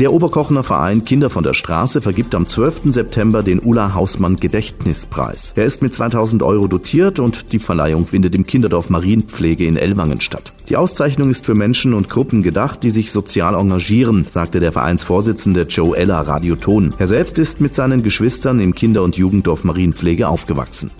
Der Oberkochener Verein Kinder von der Straße vergibt am 12. September den Ulla Hausmann Gedächtnispreis. Er ist mit 2000 Euro dotiert und die Verleihung findet im Kinderdorf Marienpflege in Ellwangen statt. Die Auszeichnung ist für Menschen und Gruppen gedacht, die sich sozial engagieren, sagte der Vereinsvorsitzende Joe Eller Radioton. Er selbst ist mit seinen Geschwistern im Kinder- und Jugenddorf Marienpflege aufgewachsen.